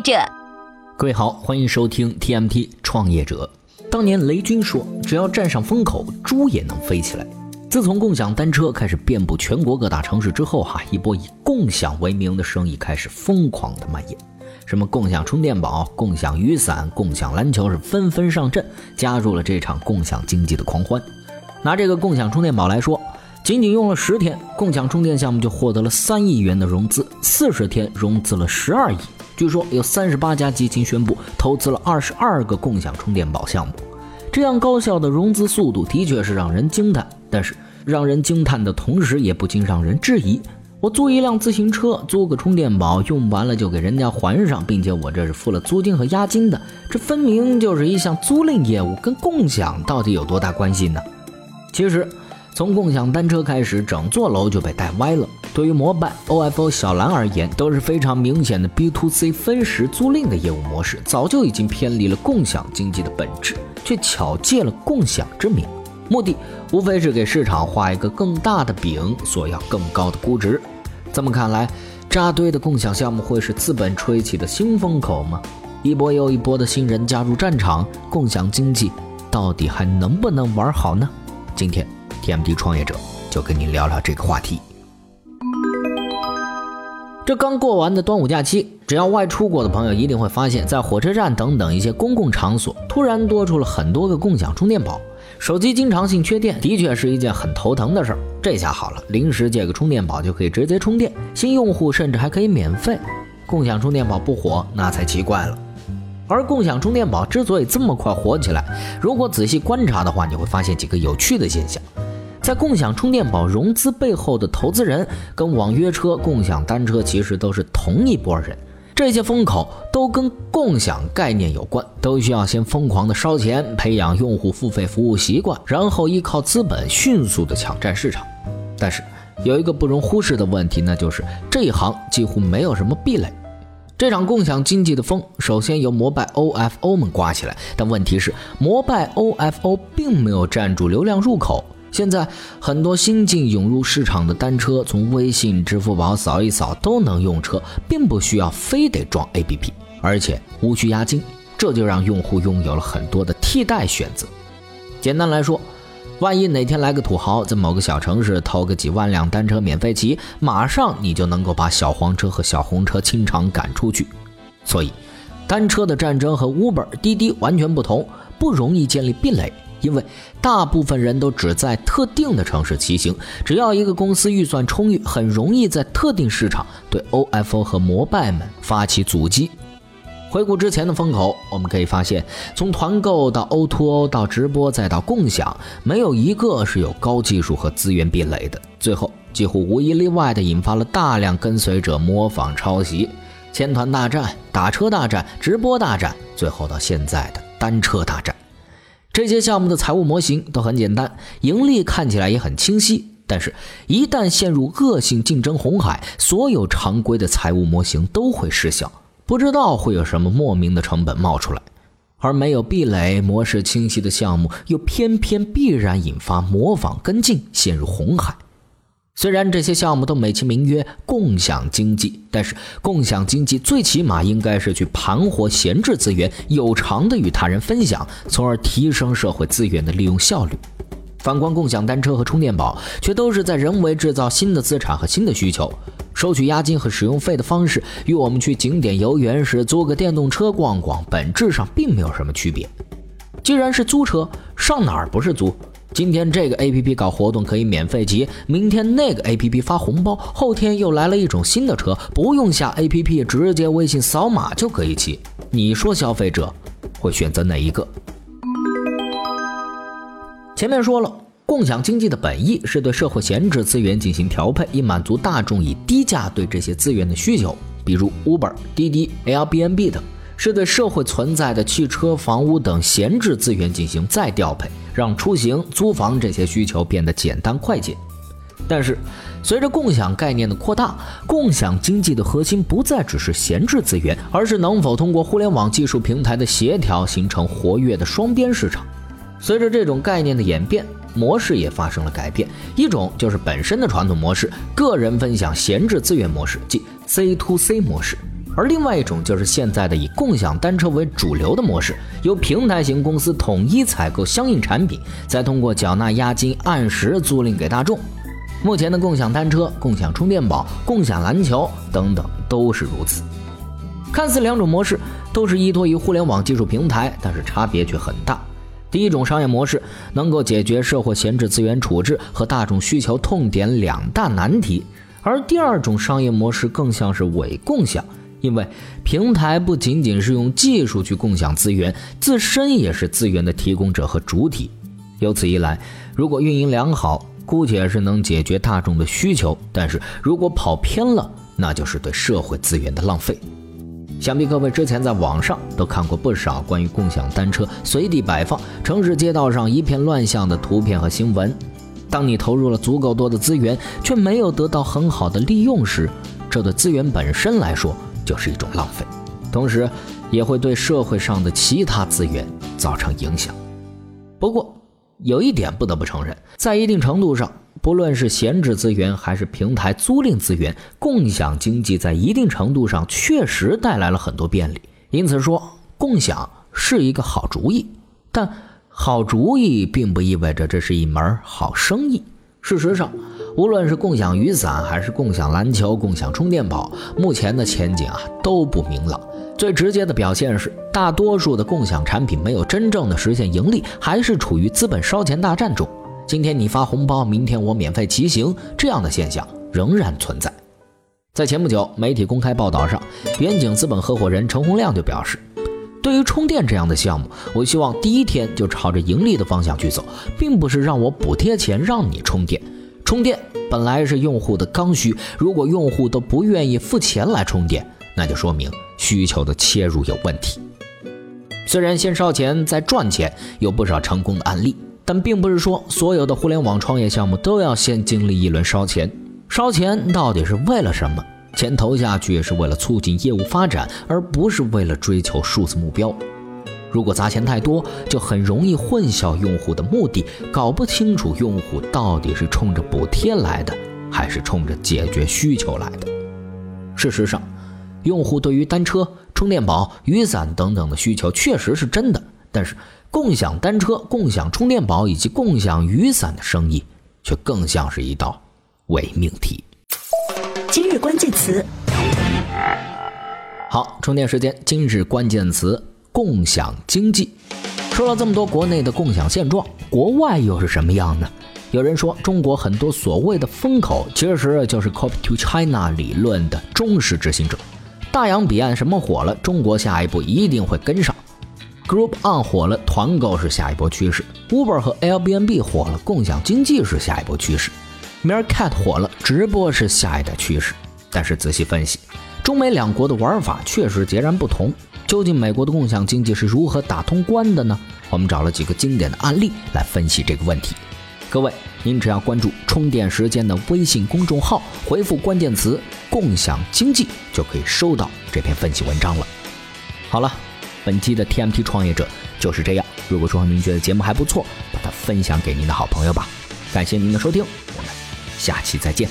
者。各位好，欢迎收听 TMT 创业者。当年雷军说：“只要站上风口，猪也能飞起来。”自从共享单车开始遍布全国各大城市之后，哈，一波以共享为名的生意开始疯狂的蔓延。什么共享充电宝、共享雨伞、共享篮球是纷纷上阵，加入了这场共享经济的狂欢。拿这个共享充电宝来说，仅仅用了十天，共享充电项目就获得了三亿元的融资，四十天融资了十二亿。据说有三十八家基金宣布投资了二十二个共享充电宝项目，这样高效的融资速度的确是让人惊叹。但是让人惊叹的同时，也不禁让人质疑：我租一辆自行车，租个充电宝，用完了就给人家还上，并且我这是付了租金和押金的，这分明就是一项租赁业务，跟共享到底有多大关系呢？其实。从共享单车开始，整座楼就被带歪了。对于摩拜、OFO、小蓝而言，都是非常明显的 B to C 分时租赁的业务模式，早就已经偏离了共享经济的本质，却巧借了共享之名，目的无非是给市场画一个更大的饼，索要更高的估值。这么看来，扎堆的共享项目会是资本吹起的新风口吗？一波又一波的新人加入战场，共享经济到底还能不能玩好呢？今天。TMD 创业者就跟您聊聊这个话题。这刚过完的端午假期，只要外出过的朋友一定会发现，在火车站等等一些公共场所，突然多出了很多个共享充电宝。手机经常性缺电，的确是一件很头疼的事儿。这下好了，临时借个充电宝就可以直接充电，新用户甚至还可以免费。共享充电宝不火，那才奇怪了。而共享充电宝之所以这么快火起来，如果仔细观察的话，你会发现几个有趣的现象。在共享充电宝融资背后的投资人，跟网约车、共享单车其实都是同一波人。这些风口都跟共享概念有关，都需要先疯狂的烧钱，培养用户付费服务习惯，然后依靠资本迅速的抢占市场。但是有一个不容忽视的问题，那就是这一行几乎没有什么壁垒。这场共享经济的风，首先由摩拜 OFO 们刮起来，但问题是，摩拜 OFO 并没有占住流量入口。现在很多新进涌入市场的单车，从微信、支付宝扫一扫都能用车，并不需要非得装 APP，而且无需押金，这就让用户拥有了很多的替代选择。简单来说，万一哪天来个土豪，在某个小城市偷个几万辆单车免费骑，马上你就能够把小黄车和小红车清场赶出去。所以，单车的战争和 Uber、滴滴完全不同，不容易建立壁垒。因为大部分人都只在特定的城市骑行，只要一个公司预算充裕，很容易在特定市场对 OFO 和摩拜们发起阻击。回顾之前的风口，我们可以发现，从团购到 O2O 到直播再到共享，没有一个是有高技术和资源壁垒的。最后几乎无一例外地引发了大量跟随者模仿抄袭，千团大战、打车大战、直播大战，最后到现在的单车大战。这些项目的财务模型都很简单，盈利看起来也很清晰。但是，一旦陷入恶性竞争红海，所有常规的财务模型都会失效，不知道会有什么莫名的成本冒出来。而没有壁垒、模式清晰的项目，又偏偏必然引发模仿跟进，陷入红海。虽然这些项目都美其名曰共享经济，但是共享经济最起码应该是去盘活闲置资源，有偿的与他人分享，从而提升社会资源的利用效率。反观共享单车和充电宝，却都是在人为制造新的资产和新的需求，收取押金和使用费的方式，与我们去景点游园时租个电动车逛逛，本质上并没有什么区别。既然是租车，上哪儿不是租？今天这个 A P P 搞活动可以免费骑，明天那个 A P P 发红包，后天又来了一种新的车，不用下 A P P，直接微信扫码就可以骑。你说消费者会选择哪一个？前面说了，共享经济的本意是对社会闲置资源进行调配，以满足大众以低价对这些资源的需求，比如 Uber、滴滴、Airbnb 等。是对社会存在的汽车、房屋等闲置资源进行再调配，让出行、租房这些需求变得简单快捷。但是，随着共享概念的扩大，共享经济的核心不再只是闲置资源，而是能否通过互联网技术平台的协调，形成活跃的双边市场。随着这种概念的演变，模式也发生了改变。一种就是本身的传统模式——个人分享闲置资源模式，即 C to C 模式。而另外一种就是现在的以共享单车为主流的模式，由平台型公司统一采购相应产品，再通过缴纳押金按时租赁给大众。目前的共享单车、共享充电宝、共享篮球等等都是如此。看似两种模式都是依托于互联网技术平台，但是差别却很大。第一种商业模式能够解决社会闲置资源处置和大众需求痛点两大难题，而第二种商业模式更像是伪共享。因为平台不仅仅是用技术去共享资源，自身也是资源的提供者和主体。由此一来，如果运营良好，姑且是能解决大众的需求；但是如果跑偏了，那就是对社会资源的浪费。想必各位之前在网上都看过不少关于共享单车随地摆放、城市街道上一片乱象的图片和新闻。当你投入了足够多的资源，却没有得到很好的利用时，这对资源本身来说。就是一种浪费，同时也会对社会上的其他资源造成影响。不过，有一点不得不承认，在一定程度上，不论是闲置资源还是平台租赁资源，共享经济在一定程度上确实带来了很多便利。因此说，共享是一个好主意。但好主意并不意味着这是一门好生意。事实上，无论是共享雨伞，还是共享篮球、共享充电宝，目前的前景啊都不明朗。最直接的表现是，大多数的共享产品没有真正的实现盈利，还是处于资本烧钱大战中。今天你发红包，明天我免费骑行，这样的现象仍然存在。在前不久媒体公开报道上，远景资本合伙人陈洪亮就表示，对于充电这样的项目，我希望第一天就朝着盈利的方向去走，并不是让我补贴钱让你充电。充电本来是用户的刚需，如果用户都不愿意付钱来充电，那就说明需求的切入有问题。虽然先烧钱再赚钱有不少成功的案例，但并不是说所有的互联网创业项目都要先经历一轮烧钱。烧钱到底是为了什么？钱投下去是为了促进业务发展，而不是为了追求数字目标。如果砸钱太多，就很容易混淆用户的目的，搞不清楚用户到底是冲着补贴来的，还是冲着解决需求来的。事实上，用户对于单车、充电宝、雨伞等等的需求确实是真的，但是共享单车、共享充电宝以及共享雨伞的生意，却更像是一道伪命题。今日关键词，好，充电时间。今日关键词。共享经济，说了这么多国内的共享现状，国外又是什么样呢？有人说，中国很多所谓的风口，其实就是 Copy to China 理论的忠实执行者。大洋彼岸什么火了，中国下一步一定会跟上。Group on 火了，团购是下一波趋势；Uber 和 Airbnb 火了，共享经济是下一波趋势 Merkat 火了，直播是下一代趋势。但是仔细分析，中美两国的玩法确实截然不同。究竟美国的共享经济是如何打通关的呢？我们找了几个经典的案例来分析这个问题。各位，您只要关注“充电时间”的微信公众号，回复关键词“共享经济”，就可以收到这篇分析文章了。好了，本期的 TMT 创业者就是这样。如果说您觉得节目还不错，把它分享给您的好朋友吧。感谢您的收听，我们下期再见。